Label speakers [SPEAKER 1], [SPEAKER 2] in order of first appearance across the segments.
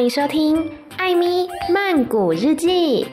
[SPEAKER 1] 欢迎收听《艾咪曼谷日记》。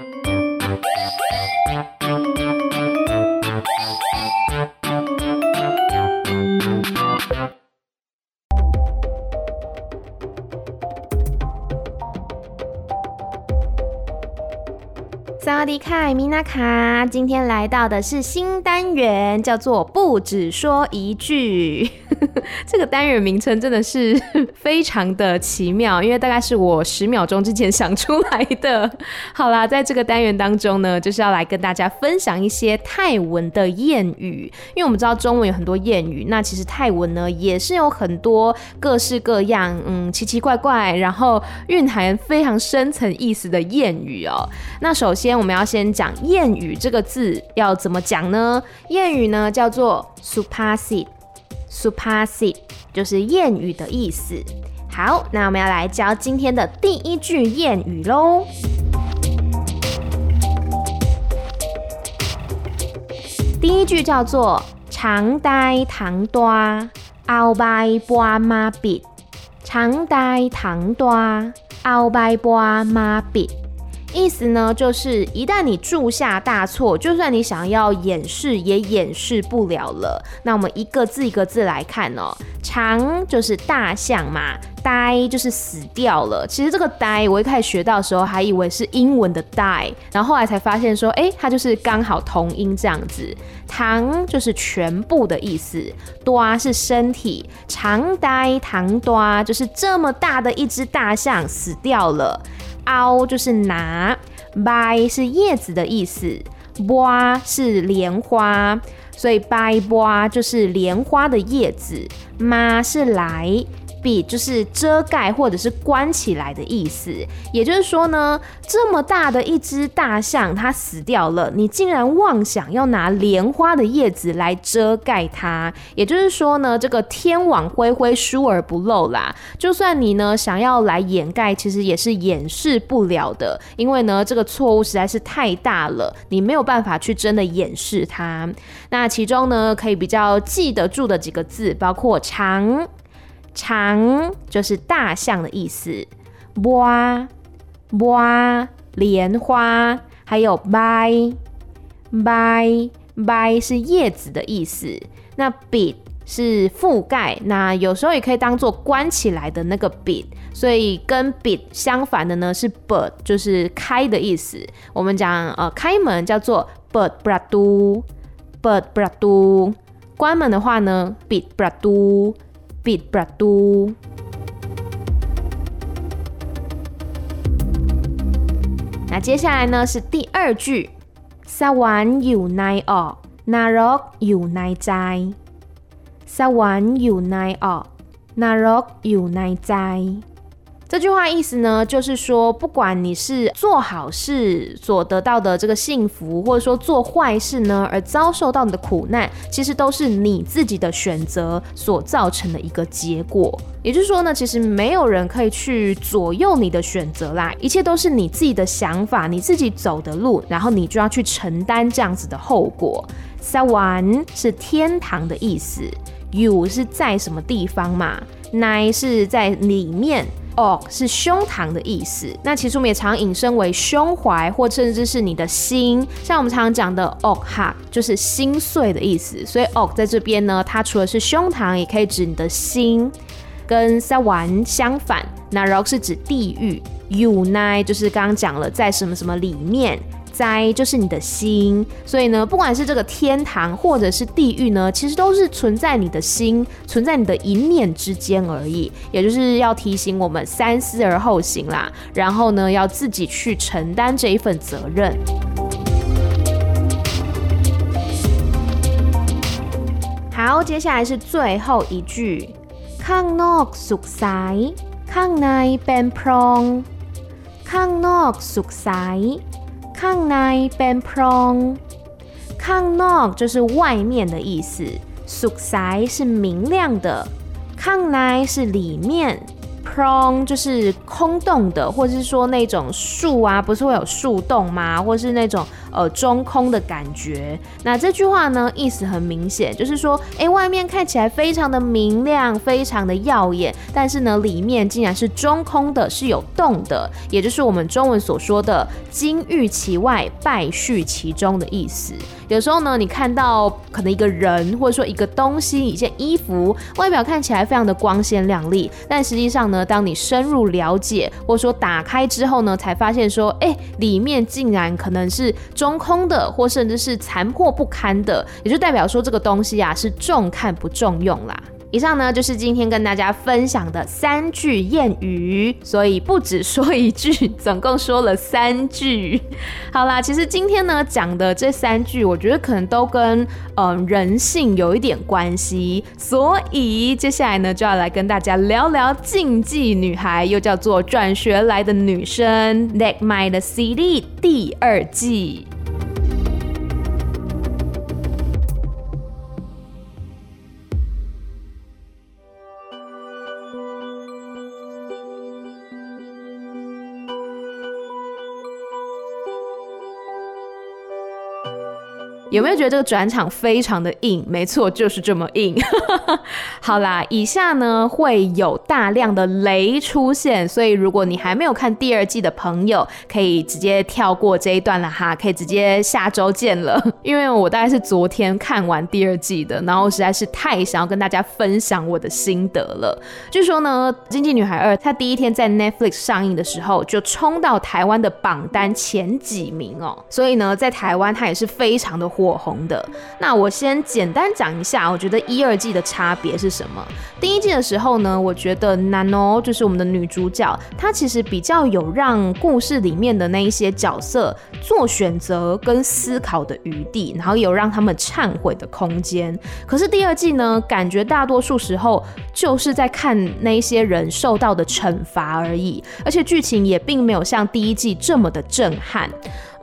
[SPEAKER 1] 萨迪卡，米娜卡，今天来到的是新单元，叫做“不只说一句”。这个单元名称真的是 非常的奇妙，因为大概是我十秒钟之前想出来的。好啦，在这个单元当中呢，就是要来跟大家分享一些泰文的谚语，因为我们知道中文有很多谚语，那其实泰文呢也是有很多各式各样，嗯，奇奇怪怪，然后蕴含非常深层意思的谚语哦。那首先。我们要先讲谚语这个字要怎么讲呢？谚语呢叫做 supasi s u p a s i t 就是谚语的意思。好，那我们要来教今天的第一句谚语喽。第一句叫做长呆糖多，后摆半马笔。长呆糖多，后摆半马笔。意思呢，就是一旦你铸下大错，就算你想要掩饰，也掩饰不了了。那我们一个字一个字来看哦。长就是大象嘛，呆就是死掉了。其实这个呆，我一开始学到的时候还以为是英文的 die，然后后来才发现说，哎，它就是刚好同音这样子。糖就是全部的意思，多是身体，长呆糖多就是这么大的一只大象死掉了。凹就是拿，掰是叶子的意思，花是莲花，所以掰花就是莲花的叶子，妈是来。笔就是遮盖或者是关起来的意思，也就是说呢，这么大的一只大象它死掉了，你竟然妄想要拿莲花的叶子来遮盖它，也就是说呢，这个天网恢恢疏而不漏啦。就算你呢想要来掩盖，其实也是掩饰不了的，因为呢这个错误实在是太大了，你没有办法去真的掩饰它。那其中呢可以比较记得住的几个字，包括长。长就是大象的意思，花花莲花，还有掰掰掰是叶子的意思。那 bit 是覆盖，那有时候也可以当做关起来的那个 bit，所以跟 bit 相反的呢是 bird，就是开的意思。我们讲呃开门叫做 bird bradu，bird bradu，关门的话呢 bit bradu。 bit bradu。那接下来呢是第二句，Sawan you nai o，Narok you nai zai，Sawan you nai o，Narok you nai zai。 这句话意思呢，就是说，不管你是做好事所得到的这个幸福，或者说做坏事呢而遭受到你的苦难，其实都是你自己的选择所造成的一个结果。也就是说呢，其实没有人可以去左右你的选择啦，一切都是你自己的想法，你自己走的路，然后你就要去承担这样子的后果。Sawan 是天堂的意思，You 是在什么地方嘛奈是在里面。哦，是胸膛的意思。那其实我们也常引申为胸怀，或甚至是你的心。像我们常常讲的 “ok ha”，就是心碎的意思。所以 “ok” 在这边呢，它除了是胸膛，也可以指你的心。跟 “sawan” 相反，“narok” 是指地狱，unite 就是刚刚讲了，在什么什么里面。灾就是你的心，所以呢，不管是这个天堂或者是地狱呢，其实都是存在你的心，存在你的一念之间而已。也就是要提醒我们三思而后行啦，然后呢，要自己去承担这一份责任。好，接下来是最后一句：Kang nok suk sai，Kang nai ben prong，Kang nok suk sai。康奈 ben prong，康诺就是外面的意思，素塞是明亮的，康奈是里面，prong 就是空洞的，或者是说那种树啊，不是会有树洞吗？或是那种呃中空的感觉。那这句话呢，意思很明显，就是说，哎，外面看起来非常的明亮，非常的耀眼，但是呢，里面竟然是中空的，是有洞的，也就是我们中文所说的“金玉其外，败絮其中”的意思。有时候呢，你看到可能一个人，或者说一个东西、一件衣服，外表看起来非常的光鲜亮丽，但实际上呢，当你深入了解，或者说打开之后呢，才发现说，哎，里面竟然可能是中空的，或甚至是残破不堪的，也就代表说这个东西啊是重看不重用啦。以上呢，就是今天跟大家分享的三句谚语，所以不只说一句，总共说了三句。好啦，其实今天呢讲的这三句，我觉得可能都跟嗯、人性有一点关系，所以接下来呢就要来跟大家聊聊禁忌女孩，又叫做转学来的女生，Next MIND 的 CD 第二季。有没有觉得这个转场非常的硬？没错，就是这么硬。好啦，以下呢会有大量的雷出现，所以如果你还没有看第二季的朋友，可以直接跳过这一段了哈，可以直接下周见了。因为我大概是昨天看完第二季的，然后实在是太想要跟大家分享我的心得了。据说呢，《经济女孩二》它第一天在 Netflix 上映的时候，就冲到台湾的榜单前几名哦，所以呢，在台湾它也是非常的。火火红的。那我先简单讲一下，我觉得一二季的差别是什么？第一季的时候呢，我觉得 Nano 就是我们的女主角，她其实比较有让故事里面的那一些角色做选择跟思考的余地，然后有让他们忏悔的空间。可是第二季呢，感觉大多数时候就是在看那一些人受到的惩罚而已，而且剧情也并没有像第一季这么的震撼。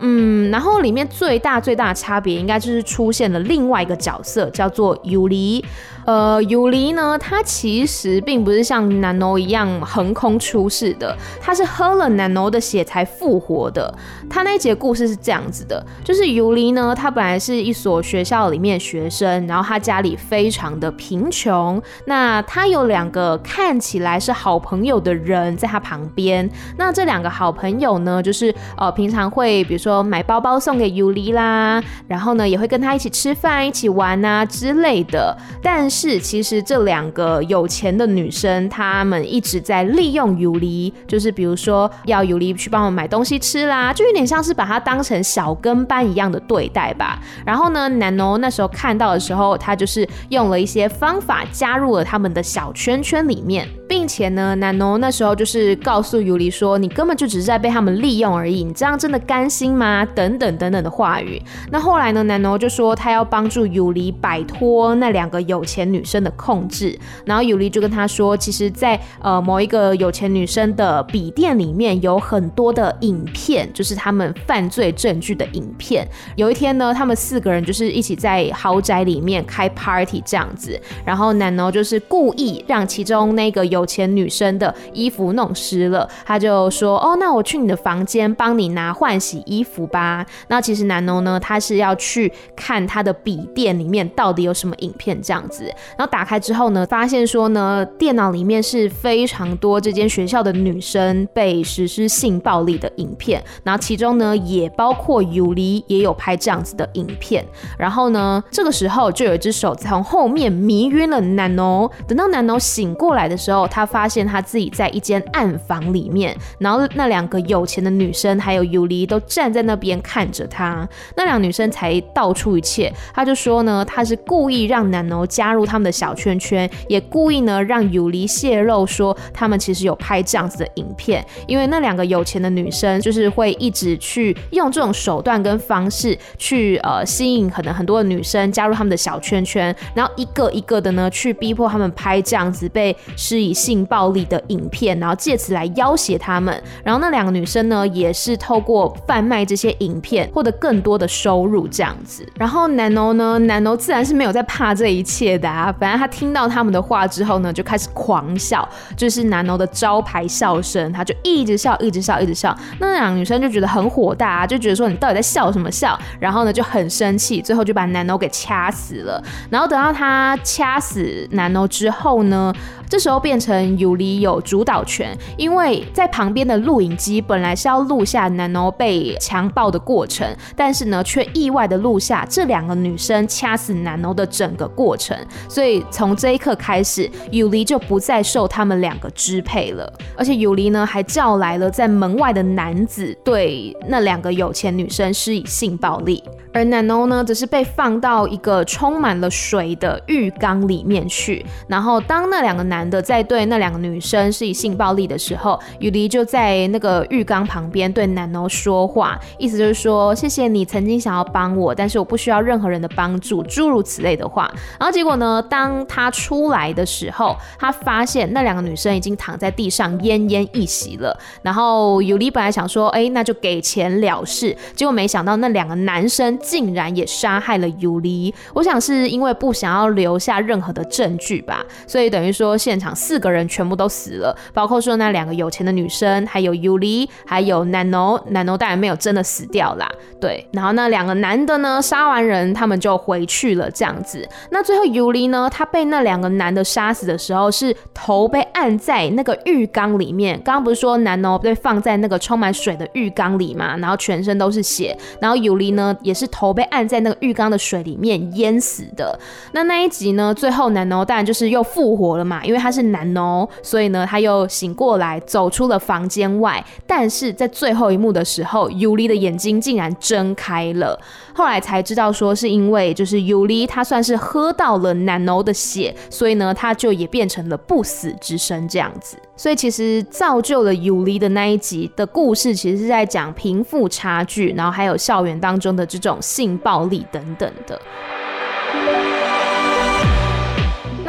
[SPEAKER 1] 嗯，然后里面最大最大的差别，应该就是出现了另外一个角色，叫做尤里。呃，尤里呢，他其实并不是像 Nano 一样横空出世的，他是喝了 Nano 的血才复活的。他那一集的故事是这样子的，就是尤里呢，他本来是一所学校里面学生，然后他家里非常的贫穷，那他有两个看起来是好朋友的人在他旁边，那这两个好朋友呢，就是呃平常会比如说买包包送给尤里啦，然后呢也会跟他一起吃饭、一起玩啊之类的，但。是，其实这两个有钱的女生，她们一直在利用尤里，就是比如说要尤里去帮我买东西吃啦，就有点像是把她当成小跟班一样的对待吧。然后呢南诺那时候看到的时候，他就是用了一些方法加入了他们的小圈圈里面，并且呢，Nano 那时候就是告诉尤里说：“你根本就只是在被他们利用而已，你这样真的甘心吗？”等等等等的话语。那后来呢，Nano 就说他要帮助尤里摆脱那两个有钱女生的控制，然后尤里就跟他说，其实在，呃某一个有钱女生的笔电里面有很多的影片，就是他们犯罪证据的影片。有一天呢，他们四个人就是一起在豪宅里面开 party 这样子，然后 Nano 就是故意让其中那个有钱女生的衣服弄湿了，他就说：“哦，那我去你的房间帮你拿换洗衣服吧。”那其实南农呢，他是要去看他的笔电里面到底有什么影片这样子。然后打开之后呢，发现说呢，电脑里面是非常多这间学校的女生被实施性暴力的影片，然后其中呢也包括尤里也有拍这样子的影片。然后呢，这个时候就有一只手从后面迷晕了南农。等到南农醒过来的时候，他发现他自己在一间暗房里面，然后那两个有钱的女生还有尤里都站在那边看着他。那两女生才道出一切，他就说呢，他是故意让 Nano 加入他们的小圈圈，也故意呢让尤里泄露说他们其实有拍这样子的影片，因为那两个有钱的女生就是会一直去用这种手段跟方式去呃吸引可能很多的女生加入他们的小圈圈，然后一个一个的呢去逼迫他们拍这样子被施以性暴力的影片，然后借此来要挟他们。然后那两个女生呢，也是透过贩卖这些影片获得更多的收入，这样子。然后 Nano 呢，Nano 自然是没有在怕这一切的啊。反正他听到他们的话之后呢，就开始狂笑，就是 Nano 的招牌笑声，他就一直笑，一直笑，一直笑。那两个女生就觉得很火大啊，就觉得说你到底在笑什么笑？然后呢就很生气，最后就把 Nano 给掐死了。然后等到他掐死 Nano 之后呢，这时候变成 Yuri 有主导权，因为在旁边的录影机本来是要录下南欧被强暴的过程，但是呢，却意外的录下这两个女生掐死南欧的整个过程。所以从这一刻开始，Yuri 就不再受他们两个支配了。而且 Yuri 呢，还叫来了在门外的男子，对那两个有钱女生施以性暴力。而 Nano 呢，则是被放到一个充满了水的浴缸里面去。然后，当那两个男的在对那两个女生施以性暴力的时候，Yuri 就在那个浴缸旁边对 Nano 说话，意思就是说：“谢谢你曾经想要帮我，但是我不需要任何人的帮助。”诸如此类的话。然后结果呢，当他出来的时候，他发现那两个女生已经躺在地上奄奄一息了。然后 Yuri 本来想说：“哎，那就给钱了事。”结果没想到那两个男生。竟然也杀害了 Yuri，我想是因为不想要留下任何的证据吧，所以等于说现场四个人全部都死了，包括说那两个有钱的女生，还有 Yuri，还有 Nano，Nano 当然没有真的死掉啦，对，然后那两个男的呢，杀完人他们就回去了这样子，那最后 Yuri 呢，他被那两个男的杀死的时候是头被按在那个浴缸里面，刚刚不是说 Nano 被放在那个充满水的浴缸里嘛，然后全身都是血，然后 Yuri 呢也是。头被按在那个浴缸的水里面淹死的。那那一集呢，最后 Nano 当然就是又复活了嘛，因为因为他是 Nano，所以呢他又醒过来，走出了房间外。但是在最后一幕的时候，Yuri 的眼睛竟然睁开了。后来才知道说是因为就是 Yuri 他算是喝到了 Nano 的血，所以呢他就也变成了不死之身这样子。所以其实造就了 Yuri 的那一集的故事，其实是在讲贫富差距，然后还有校园当中的这种。性暴力等等的。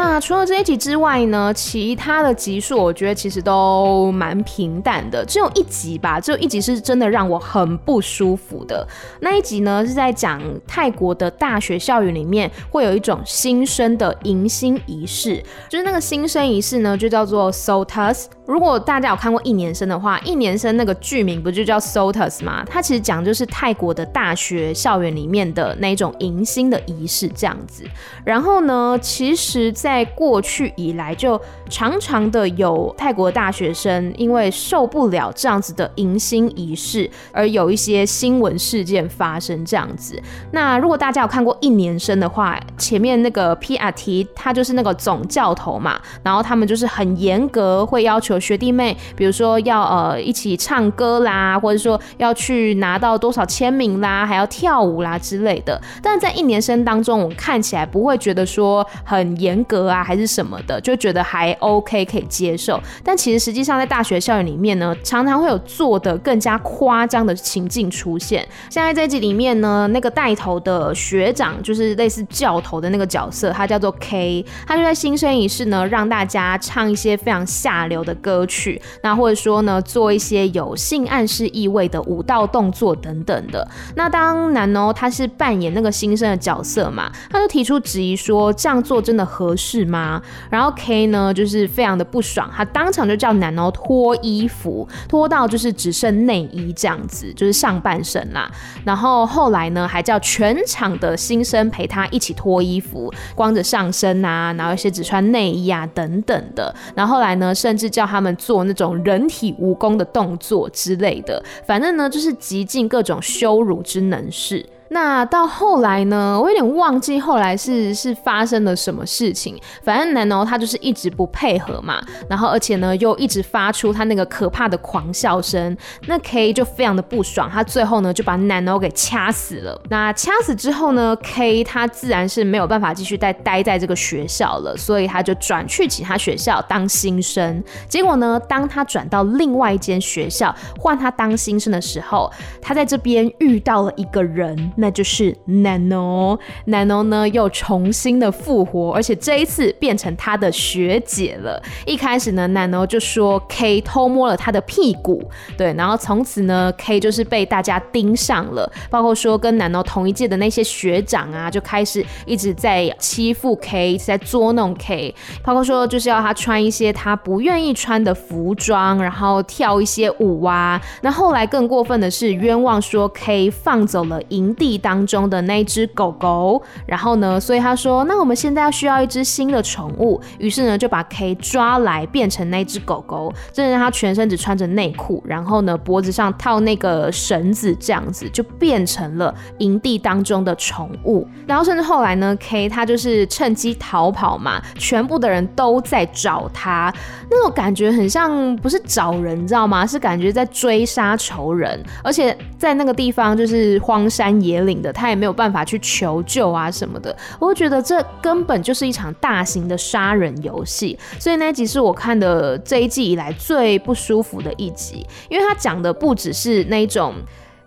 [SPEAKER 1] 那除了这一集之外呢，其他的集数我觉得其实都蛮平淡的，只有一集吧，只有一集是真的让我很不舒服的。那一集呢是在讲泰国的大学校园里面会有一种新生的迎新仪式，就是那个新生仪式呢就叫做 Sotas。如果大家有看过一年生的话，一年生那个剧名不就叫 Sotas 吗？它其实讲就是泰国的大学校园里面的那种迎新的仪式这样子。然后呢，其实在在过去以来就常常的有泰国大学生因为受不了这样子的迎新仪式，而有一些新闻事件发生这样子。那如果大家有看过一年生的话，前面那个 P.R.T 他就是那个总教头嘛，然后他们就是很严格，会要求。学弟妹，比如说要呃一起唱歌啦，或者说要去拿到多少签名啦，还要跳舞啦之类的。但在一年生当中，我看起来不会觉得说很严格啊，还是什么的，就觉得还 OK 可以接受。但其实实际上在大学校园里面呢，常常会有做的更加夸张的情境出现。现在这集里面呢，那个带头的学长就是类似教头的那个角色，他叫做 K，他就在新生仪式呢，让大家唱一些非常下流的歌曲，那或者说呢，做一些有性暗示意味的舞蹈动作等等的。那当 Nano 他是扮演那个新生的角色嘛，他就提出质疑说，这样做真的合适是吗？然后 K 呢就是非常的不爽，他当场就叫男哦脱衣服，脱到就是只剩内衣这样子，就是上半身啦。然后后来呢，还叫全场的新生陪他一起脱衣服，光着上身啊，然后一些只穿内衣啊等等的。然后后来呢，甚至叫。他们做那种人体蜈蚣的动作之类的，反正呢，就是极尽各种羞辱之能事。那到后来呢，我有点忘记后来是是发生了什么事情。反正 Nano 他就是一直不配合嘛，然后而且呢又一直发出他那个可怕的狂笑声。那 K 就非常的不爽，他最后呢就把 Nano 给掐死了。那掐死之后呢，K 他自然是没有办法继续待待在这个学校了，所以他就转去其他学校当新生。结果呢，当他转到另外一间学校换他当新生的时候，他在这边遇到了一个人。那就是 Nano。Nano 呢又重新的复活，而且这一次变成他的学姐了。一开始呢，Nano 就说 K 偷摸了他的屁股，对，然后从此呢，K 就是被大家盯上了，包括说跟 Nano 同一届的那些学长啊，就开始一直在欺负 K，一直在捉弄 K，包括说就是要他穿一些他不愿意穿的服装，然后跳一些舞啊。那后来更过分的是冤枉说 K 放走了营地地当中的那只狗狗，然后呢，所以他说那我们现在要需要一只新的宠物，于是呢就把 K 抓来变成那只狗狗，真的让他全身只穿着内裤，然后呢脖子上套那个绳子，这样子就变成了营地当中的宠物。然后甚至后来呢，K 他就是趁机逃跑嘛，全部的人都在找他，那种感觉很像不是找人，你知道吗？是感觉在追杀仇人，而且在那个地方就是荒山野领的，他也没有办法去求救啊什么的。我觉得这根本就是一场大型的杀人游戏，所以那集是我看的这一季以来最不舒服的一集，因为他讲的不只是那种。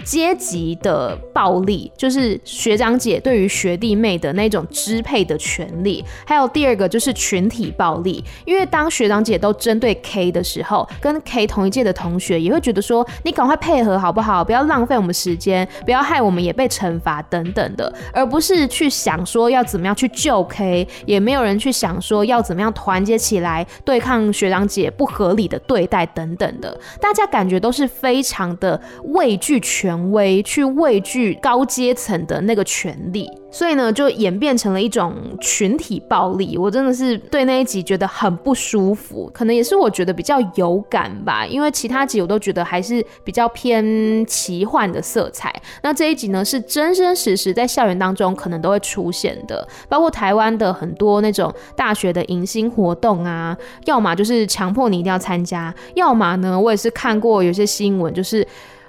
[SPEAKER 1] 阶级的暴力，就是学长姐对于学弟妹的那种支配的权利，还有第二个就是群体暴力。因为当学长姐都针对 K 的时候，跟 K 同一届的同学也会觉得说：“你赶快配合好不好？不要浪费我们时间，不要害我们也被惩罚等等的。”而不是去想说要怎么样去救 K，也没有人去想说要怎么样团结起来对抗学长姐不合理的对待等等的。大家感觉都是非常的畏惧权。权威去畏惧高阶层的那个权力。所以呢，就演变成了一种群体暴力。我真的是对那一集觉得很不舒服，可能也是我觉得比较有感吧。因为其他集我都觉得还是比较偏奇幻的色彩。那这一集呢，是真真实实在校园当中可能都会出现的，包括台湾的很多那种大学的迎新活动啊，要么就是强迫你一定要参加，要么呢，我也是看过有些新闻就是。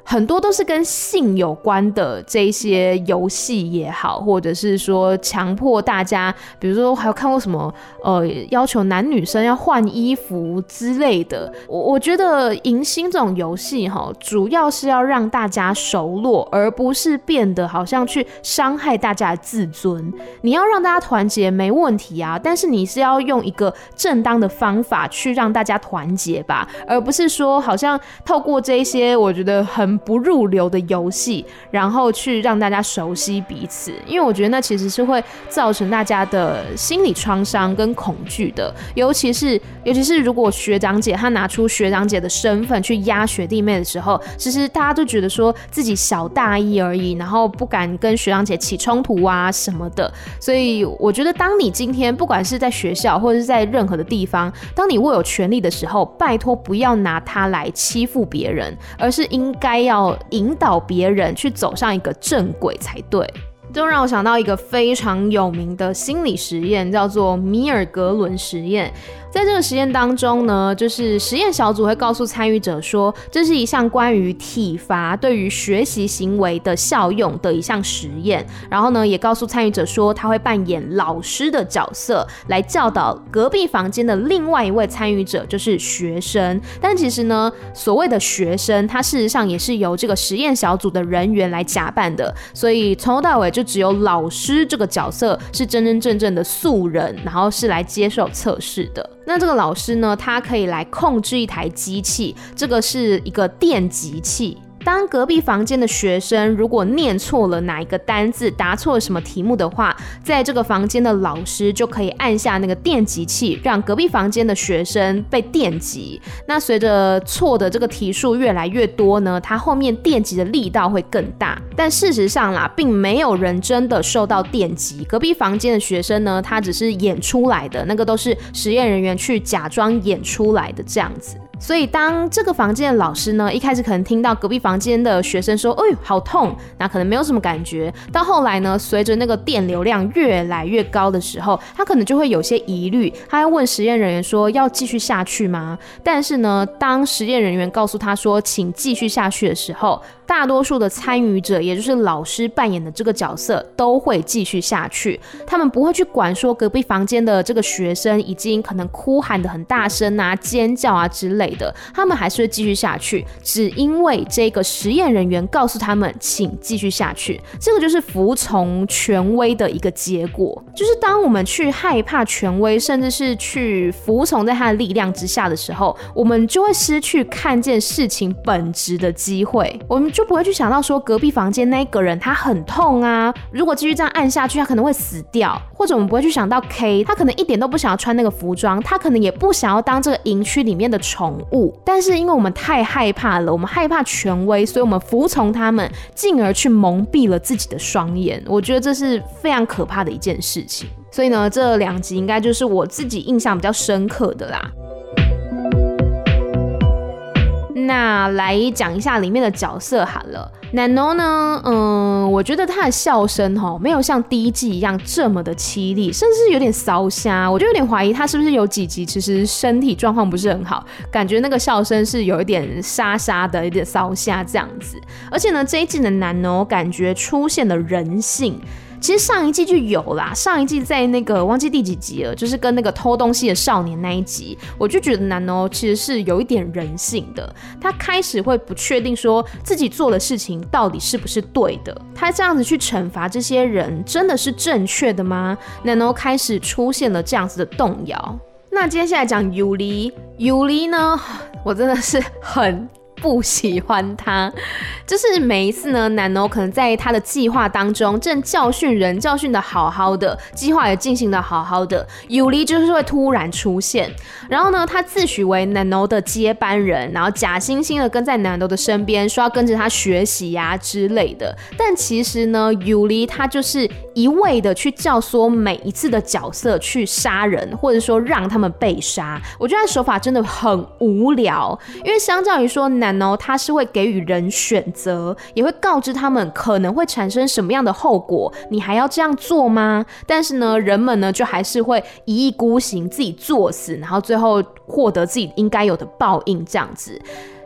[SPEAKER 1] 很多都是跟性有关的这些游戏也好，或者是说强迫大家，比如说还有看过什么呃，要求男女生要换衣服之类的。我我觉得迎新这种游戏哈，主要是要让大家熟络，而不是变得好像去伤害大家的自尊。你要让大家团结没问题啊，但是你是要用一个正当的方法去让大家团结吧，而不是说好像透过这些我觉得很。不入流的游戏，然后去让大家熟悉彼此，因为我觉得那其实是会造成大家的心理创伤跟恐惧的，尤其是尤其是如果学长姐他拿出学长姐的身份去压学弟妹的时候，其实大家都觉得说自己小大一而已，然后不敢跟学长姐起冲突啊什么的，所以我觉得当你今天不管是在学校或者是在任何的地方，当你握有权力的时候，拜托不要拿它来欺负别人，而是应该。要引导别人去走上一个正轨才对，就让我想到一个非常有名的心理实验，叫做米尔格伦实验。在这个实验当中呢，就是实验小组会告诉参与者说，这是一项关于体罚对于学习行为的效用的一项实验。然后呢，也告诉参与者说，他会扮演老师的角色来教导隔壁房间的另外一位参与者，就是学生。但其实呢，所谓的学生，他事实上也是由这个实验小组的人员来假扮的。所以从头到尾就只有老师这个角色是真真正正的素人，然后是来接受测试的。那这个老师呢，他可以来控制一台机器，这个是一个电极器。当隔壁房间的学生如果念错了哪一个单字，答错了什么题目的话，在这个房间的老师就可以按下那个电击器，让隔壁房间的学生被电击。那随着错的这个题数越来越多呢，他后面电击的力道会更大。但事实上啦，并没有人真的受到电击。隔壁房间的学生呢，他只是演出来的，那个都是实验人员去假装演出来的这样子。所以，当这个房间的老师呢，一开始可能听到隔壁房间的学生说：“哎呦，好痛！”那可能没有什么感觉。到后来呢，随着那个电流量越来越高的时候，他可能就会有些疑虑，他要问实验人员说：“要继续下去吗？”但是呢，当实验人员告诉他说：“请继续下去”的时候，大多数的参与者，也就是老师扮演的这个角色，都会继续下去。他们不会去管说隔壁房间的这个学生已经可能哭喊得很大声啊、尖叫啊之类的，他们还是会继续下去，只因为这个实验人员告诉他们，请继续下去。这个就是服从权威的一个结果，就是当我们去害怕权威，甚至是去服从在他的力量之下的时候，我们就会失去看见事情本质的机会，我们就不会去想到说隔壁房间那个人他很痛啊，如果继续这样按下去，他可能会死掉，或者我们不会去想到 K，他可能一点都不想要穿那个服装，他可能也不想要当这个营区里面的宠物，但是因为我们太害怕了，我们害怕权威，所以我们服从他们，进而去蒙蔽了自己的双眼。我觉得这是非常可怕的一件事情。所以呢，这两集应该就是我自己印象比较深刻的啦。那来讲一下里面的角色好了。奈诺呢，嗯，我觉得他的笑声齁，没有像第一季一样这么的凄厉，甚至有点烧瞎。我就有点怀疑他是不是有几集其实身体状况不是很好，感觉那个笑声是有一点沙沙的，有点烧瞎这样子。而且呢，这一季的奈诺感觉出现了人性。其实上一季就有啦，上一季在那个忘记第几集了，就是跟那个偷东西的少年那一集，我就觉得 nano 其实是有一点人性的。他开始会不确定说自己做的事情到底是不是对的，他这样子去惩罚这些人真的是正确的吗 nano 开始出现了这样子的动摇。那接下来讲 Yuli，Yuli 呢，我真的是很。不喜欢他，就是每一次呢，nano 可能在他的计划当中正教训人，教训的好好的，计划也进行的好好的，Yuli 就是会突然出现，然后呢，他自诩为 nano 的接班人，然后假惺惺的跟在 nano 的身边，说要跟着他学习呀、之类的，但其实呢，Yuli 他就是一味的去教唆每一次的角色去杀人，或者说让他们被杀，我觉得他手法真的很无聊，因为相较于说 Nanon 然后他是会给予人选择，也会告知他们可能会产生什么样的后果，你还要这样做吗？但是呢，人们呢就还是会一意孤行，自己作死，然后最后获得自己应该有的报应，这样子。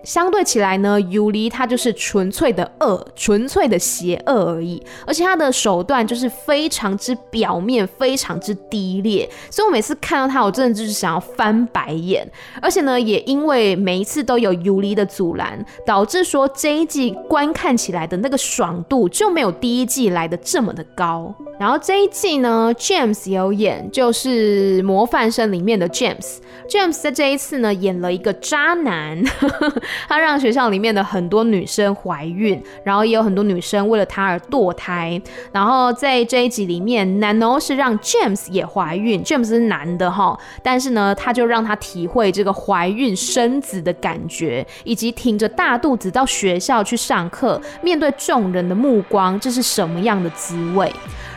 [SPEAKER 1] 相对起来呢，Yuli 他就是纯粹的恶，纯粹的邪恶而已，而且他的手段就是非常之表面，非常之低劣，所以我每次看到他，我真的就是想要翻白眼。而且呢，也因为每一次都有 Yuli 的阻拦，导致说这一季观看起来的那个爽度就没有第一季来的这么的高。然后这一季呢，James 有演，就是模范生里面的 James。James 在这一次呢，演了一个渣男。他让学校里面的很多女生怀孕，然后也有很多女生为了他而堕胎。然后在这一集里面，Nano 是让 James 也怀孕，James 是男的哈，但是呢，他就让他体会这个怀孕生子的感觉，以及挺着大肚子到学校去上课，面对众人的目光，这是什么样的滋味？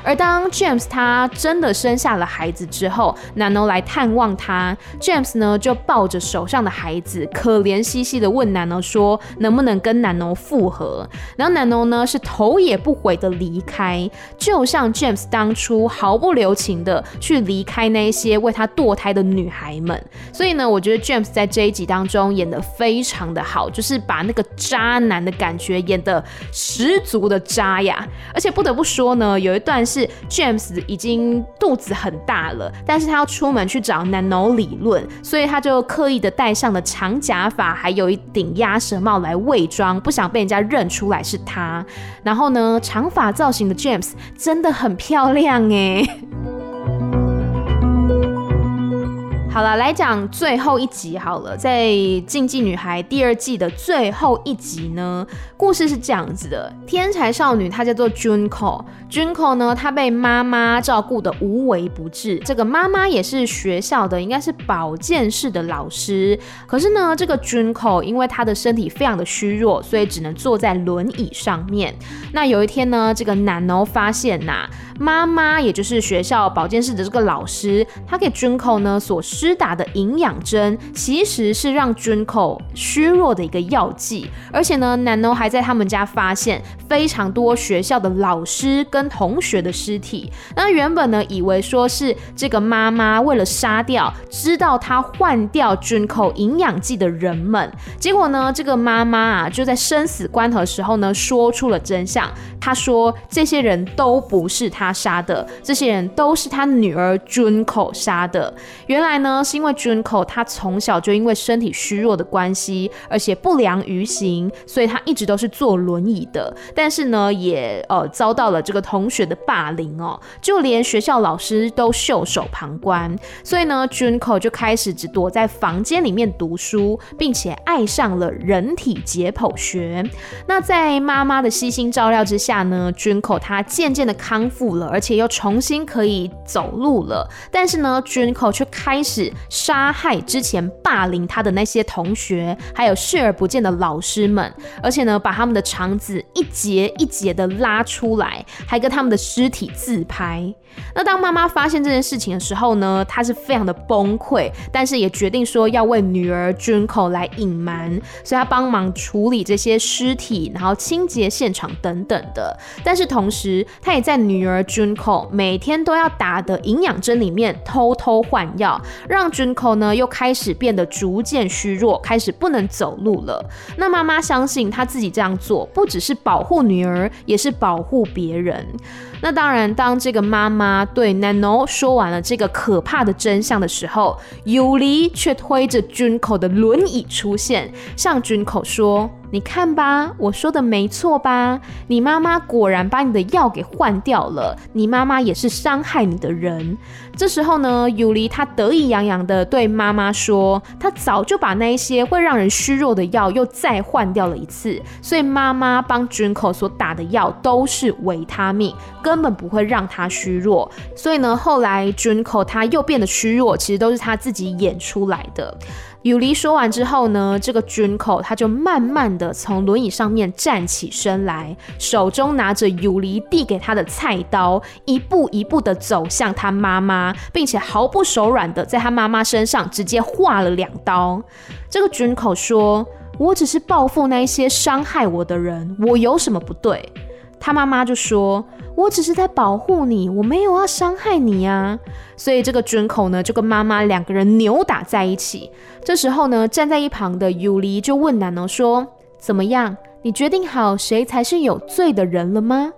[SPEAKER 1] 而当 James 他真的生下了孩子之后，Nano 来探望他，James 呢就抱着手上的孩子，可怜兮兮的问 Nano 说：“能不能跟 Nano 复合？”然后 Nano 呢是头也不回的离开，就像 James 当初毫不留情的去离开那些为他堕胎的女孩们。所以呢，我觉得 James 在这一集当中演得非常的好，就是把那个渣男的感觉演得十足的渣呀。而且不得不说呢，有一段是。James 已经肚子很大了，但是他要出门去找 Nano 理论，所以他就刻意的戴上了长假发，还有一顶鸭舌帽来伪装，不想被人家认出来是他。然后呢，长发造型的 James 真的很漂亮哎。好了，来讲最后一集好了，在《竞技女孩》第二季的最后一集呢，故事是这样子的：天才少女她叫做 Junko，Junko 呢，她被妈妈照顾的无微不至，这个妈妈也是学校的，应该是保健室的老师。可是呢，这个 Junko 因为她的身体非常的虚弱，所以只能坐在轮椅上面。那有一天呢，这个 Nano 发现呐、妈妈也就是学校保健室的这个老师，她给 Junko 呢所施施打的营养针，其实是让 Junko 虚弱的一个药剂。而且呢，Nano 还在他们家发现非常多学校的老师跟同学的尸体。那原本呢，以为说是这个妈妈为了杀掉知道他换掉 Junko 营养剂的人们，结果呢，这个妈妈啊就在生死关头的时候呢，说出了真相。她说这些人都不是她杀的，这些人都是她女儿 Junko 杀的。原来呢，是因为 Junko 他从小就因为身体虚弱的关系，而且不良于行，所以他一直都是坐轮椅的。但是呢，也呃遭到了这个同学的霸凌哦，就连学校老师都袖手旁观。所以呢，Junko 就开始只躲在房间里面读书，并且爱上了人体解剖学。那在妈妈的悉心照料之下呢，Junko 他渐渐的康复了，而且又重新可以走路了。但是呢，Junko 却开始杀害之前霸凌他的那些同学，还有视而不见的老师们，而且呢，把他们的肠子一节一节的拉出来，还跟他们的尸体自拍。那当妈妈发现这件事情的时候呢，她是非常的崩溃，但是也决定说要为女儿 Junko 来隐瞒，所以她帮忙处理这些尸体，然后清洁现场等等的。但是同时，她也在女儿 Junko 每天都要打的营养针里面偷偷换药，让 Junko 呢又开始变得逐渐虚弱，开始不能走路了。那妈妈相信她自己这样做不只是保护女儿，也是保护别人。那当然，当这个妈妈对 Nano 说完了这个可怕的真相的时候，Yuli 却推着 Junko 的轮椅出现，向 Junko 说。你看吧，我说的没错吧？你妈妈果然把你的药给换掉了，你妈妈也是伤害你的人。这时候呢，尤里她得意洋洋地对妈妈说，她早就把那一些会让人虚弱的药又再换掉了一次，所以妈妈帮 Junko 所打的药都是维他命，根本不会让他虚弱。所以呢，后来 Junko 她又变得虚弱，其实都是他自己演出来的。尤里说完之后呢，这个 Junko 他就慢慢的从轮椅上面站起身来，手中拿着尤里递给他的菜刀，一步一步的走向他妈妈，并且毫不手软的在他妈妈身上直接划了两刀。这个 Junko 说：“我只是报复那一些伤害我的人，我有什么不对？”他妈妈就说。我只是在保护你，我没有要伤害你呀！所以这个准口呢，就跟妈妈两个人扭打在一起。这时候呢，站在一旁的尤里就问南农说：“怎么样？你决定好谁才是有罪的人了吗？”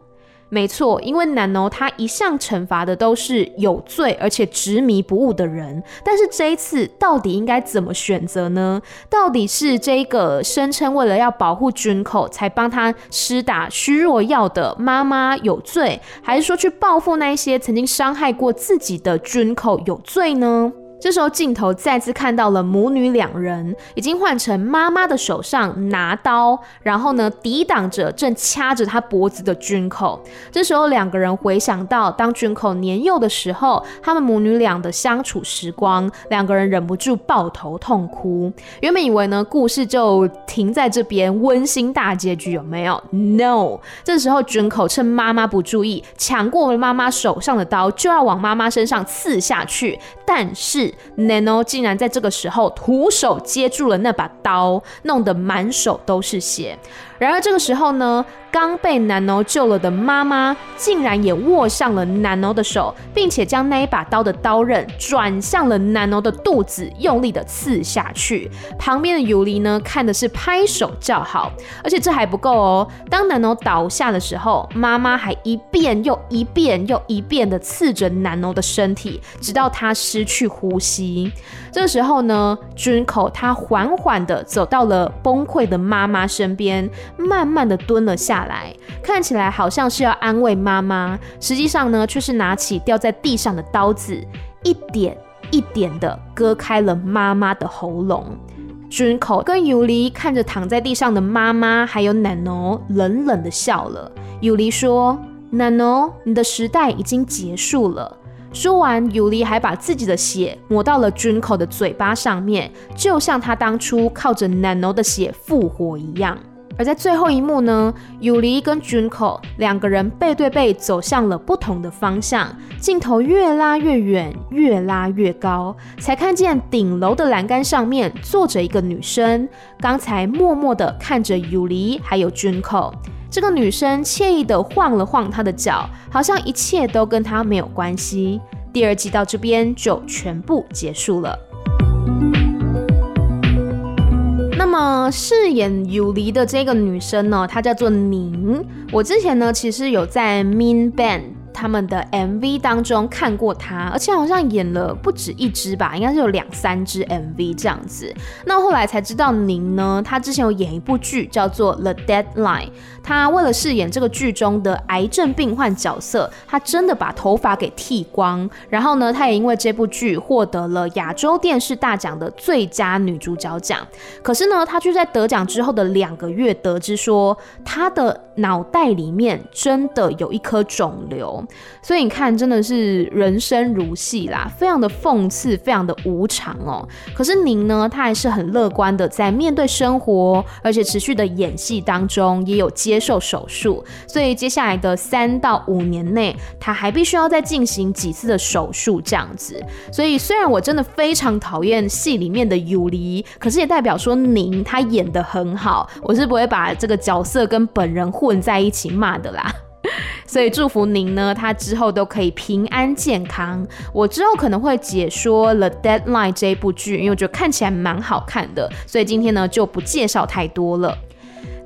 [SPEAKER 1] 没错，因为南诺他一向惩罚的都是有罪而且执迷不悟的人，但是这一次到底应该怎么选择呢？到底是这个声称为了要保护君口才帮他施打虚弱药的妈妈有罪，还是说去报复那一些曾经伤害过自己的君口有罪呢？这时候镜头再次看到了母女两人，已经换成妈妈的手上拿刀，然后呢抵挡着正掐着她脖子的 Junko。这时候两个人回想到当 Junko 年幼的时候，他们母女俩的相处时光，两个人忍不住抱头痛哭。原本以为呢故事就停在这边温馨大结局有没有？No，这时候 Junko 趁妈妈不注意，抢过了妈妈手上的刀，就要往妈妈身上刺下去，但是。Nano 竟然在这个时候徒手接住了那把刀，弄得满手都是血。然而这个时候呢，刚被 Nano 救了的妈妈竟然也握上了 Nano 的手，并且将那一把刀的刀刃转向了 Nano 的肚子，用力的刺下去。旁边的尤里呢，看的是拍手叫好。而且这还不够哦，当 Nano 倒下的时候，妈妈还一遍又一遍又一遍的刺着 Nano 的身体，直到他失去呼吸。这个时候呢，Junko 他缓缓的走到了崩溃的妈妈身边。慢慢的蹲了下来，看起来好像是要安慰妈妈，实际上呢，却是拿起掉在地上的刀子，一点一点的割开了妈妈的喉咙。Junko 跟 Yuli 看着躺在地上的妈妈，还有 Nano，冷冷的笑了。Yuli 说：“Nano，你的时代已经结束了。”说完，Yuli 还把自己的血抹到了 Junko 的嘴巴上面，就像他当初靠着 Nano 的血复活一样。而在最后一幕呢，尤里跟君口两个人背对背走向了不同的方向，镜头越拉越远，越拉越高，才看见顶楼的栏杆上面坐着一个女生，刚才默默地看着尤里还有 Junko。这个女生惬意地晃了晃她的脚，好像一切都跟她没有关系。第二季到这边就全部结束了。饰演尤里的这个女生呢，她叫做宁。我之前呢，其实有在 Mean Band。他们的 MV 当中看过他，而且好像演了不止一支吧，应该是有两三支 MV 这样子。那后来才知道，宁呢，他之前有演一部剧叫做《The Deadline》，他为了饰演这个剧中的癌症病患角色，他真的把头发给剃光。然后呢，他也因为这部剧获得了亚洲电视大奖的最佳女主角奖。可是呢，他却在得奖之后的两个月得知说，他的脑袋里面真的有一颗肿瘤。所以你看，真的是人生如戏啦，非常的讽刺，非常的无常哦。可是您呢，他还是很乐观的在面对生活，而且持续的演戏当中也有接受手术。所以接下来的三到五年内，他还必须要再进行几次的手术这样子。所以虽然我真的非常讨厌戏里面的尤离，可是也代表说您他演得很好，我是不会把这个角色跟本人混在一起骂的啦。所以祝福您呢，他之后都可以平安健康。我之后可能会解说《The Deadline》这一部剧，因为我觉得看起来蛮好看的，所以今天呢就不介绍太多了。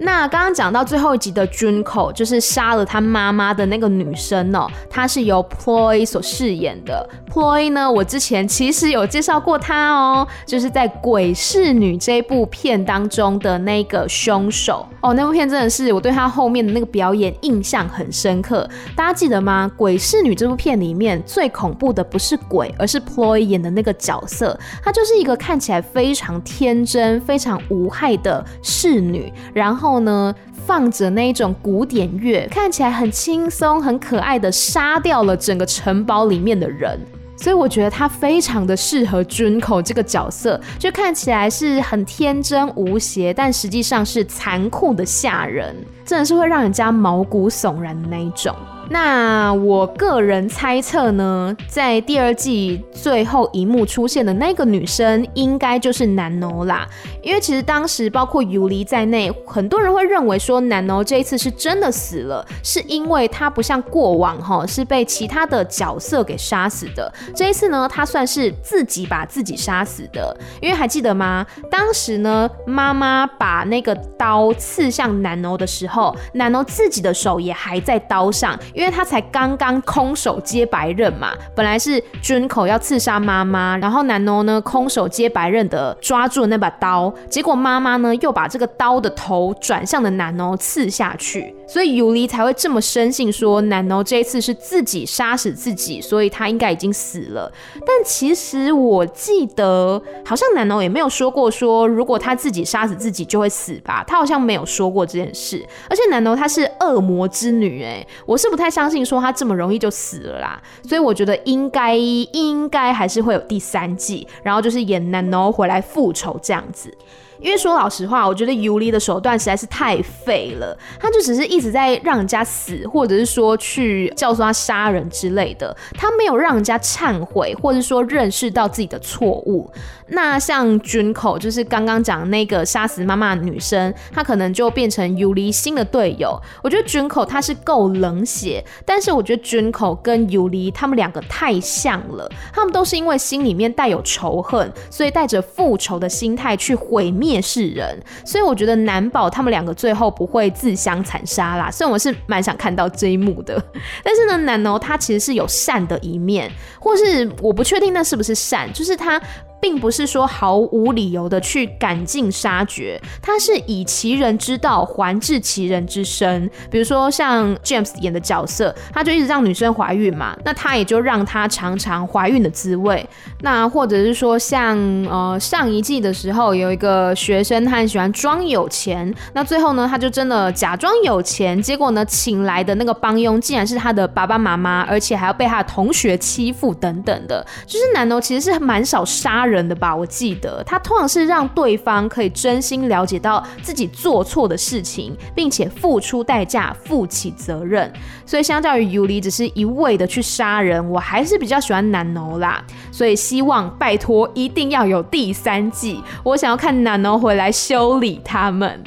[SPEAKER 1] 那刚刚讲到最后一集的 Junko，就是杀了他妈妈的那个女生哦，她是由 Ploy 所饰演的。Ploy 呢，我之前其实有介绍过她哦，就是在《鬼侍女》这部片当中的那个凶手哦。那部片真的是我对她后面的那个表演印象很深刻。大家记得吗？《鬼侍女》这部片里面最恐怖的不是鬼，而是 Ploy 演的那个角色。她就是一个看起来非常天真、非常无害的侍女，然后。后呢，放着那一种古典乐，看起来很轻松、很可爱的，杀掉了整个城堡里面的人。所以我觉得他非常的适合君口这个角色，就看起来是很天真无邪，但实际上是残酷的吓人，真的是会让人家毛骨悚然的那一种。那我个人猜测呢，在第二季最后一幕出现的那个女生，应该就是ナノ啦。因为其实当时包括尤里在内，很多人会认为说ナノ这一次是真的死了，是因为她不像过往哈是被其他的角色给杀死的。这一次呢，她算是自己把自己杀死的。因为还记得吗？当时呢，妈妈把那个刀刺向ナノ的时候，ナノ自己的手也还在刀上。因 为他才刚刚空手接白刃嘛，本来是 Junko 要刺杀妈妈，然后ナノ呢空手接白刃的抓住了那把刀，结果妈妈呢又把这个刀的头转向了ナノ刺下去，所以尤里才会这么深信说ナノ这一次是自己杀死自己，所以他应该已经死了。但其实我记得好像ナノ也没有说过说如果他自己杀死自己就会死吧，他好像没有说过这件事。而且ナノ她是恶魔之女，哎，我是不太 相信说他这么容易就死了啦，所以我觉得应该应该还是会有第三季，然后就是演 Nano 回来复仇这样子。因为说老实话，我觉得尤里的手段实在是太废了，他就只是一直在让人家死，或者是说去教唆他杀人之类的，他没有让人家忏悔，或者说认识到自己的错误。那像 Junko 就是刚刚讲那个杀死妈妈的女生，她可能就变成尤里新的队友。我觉得 Junko 他是够冷血，但是我觉得 Junko 跟尤里他们两个太像了，他们都是因为心里面带有仇恨，所以带着复仇的心态去毁灭世人。所以我觉得难保他们两个最后不会自相残杀啦。虽然我是蛮想看到这一幕的，但是呢，难哦他其实是有善的一面，或是我不确定那是不是善，就是他。并不是说毫无理由的去赶尽杀绝，他是以其人之道还治其人之身。比如说像 James 演的角色，他就一直让女生怀孕嘛，那他也就让她尝尝怀孕的滋味。那或者是说像呃上一季的时候，有一个学生他很喜欢装有钱，那最后呢他就真的假装有钱，结果呢请来的那个帮佣竟然是他的爸爸妈妈，而且还要被他的同学欺负等等的。就是男的其实是蛮少杀人。人的吧？我记得他通常是让对方可以真心了解到自己做错的事情，并且付出代价、负起责任。所以相较于尤里只是一味的去杀人，我还是比较喜欢南欧啦。所以希望拜托一定要有第三季，我想要看南欧回来修理他们。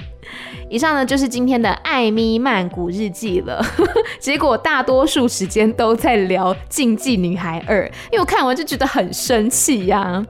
[SPEAKER 1] 以上呢，就是今天的艾米曼谷日记了，结果大多数时间都在聊《竞技女孩二》，因为我看完就觉得很生气呀、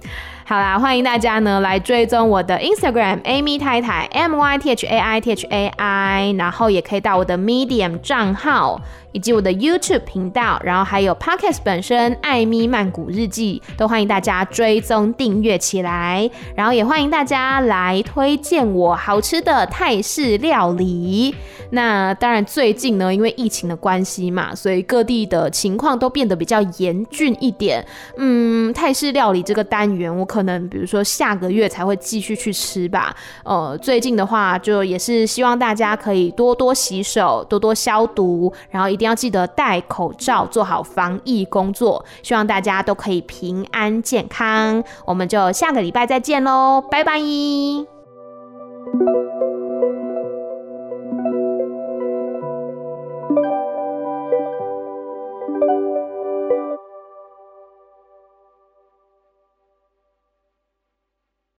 [SPEAKER 1] 好啦，欢迎大家呢来追踪我的 Instagram Amy 太太 M Y T H A I T H A I，然后也可以到我的 Medium 账号。以及我的 YouTube 频道，然后还有 Podcast 本身《艾咪曼谷日记》，都欢迎大家追踪订阅起来。然后也欢迎大家来推荐我好吃的泰式料理。那当然，最近呢，因为疫情的关系嘛，所以各地的情况都变得比较严峻一点。嗯，泰式料理这个单元，我可可能比如说下个月才会继续去吃吧。呃，最近的话，就也是希望大家可以多多洗手，多多消毒，然后一定。要记得戴口罩，做好防疫工作。希望大家都可以平安健康。我们就下个礼拜再见喽，拜拜。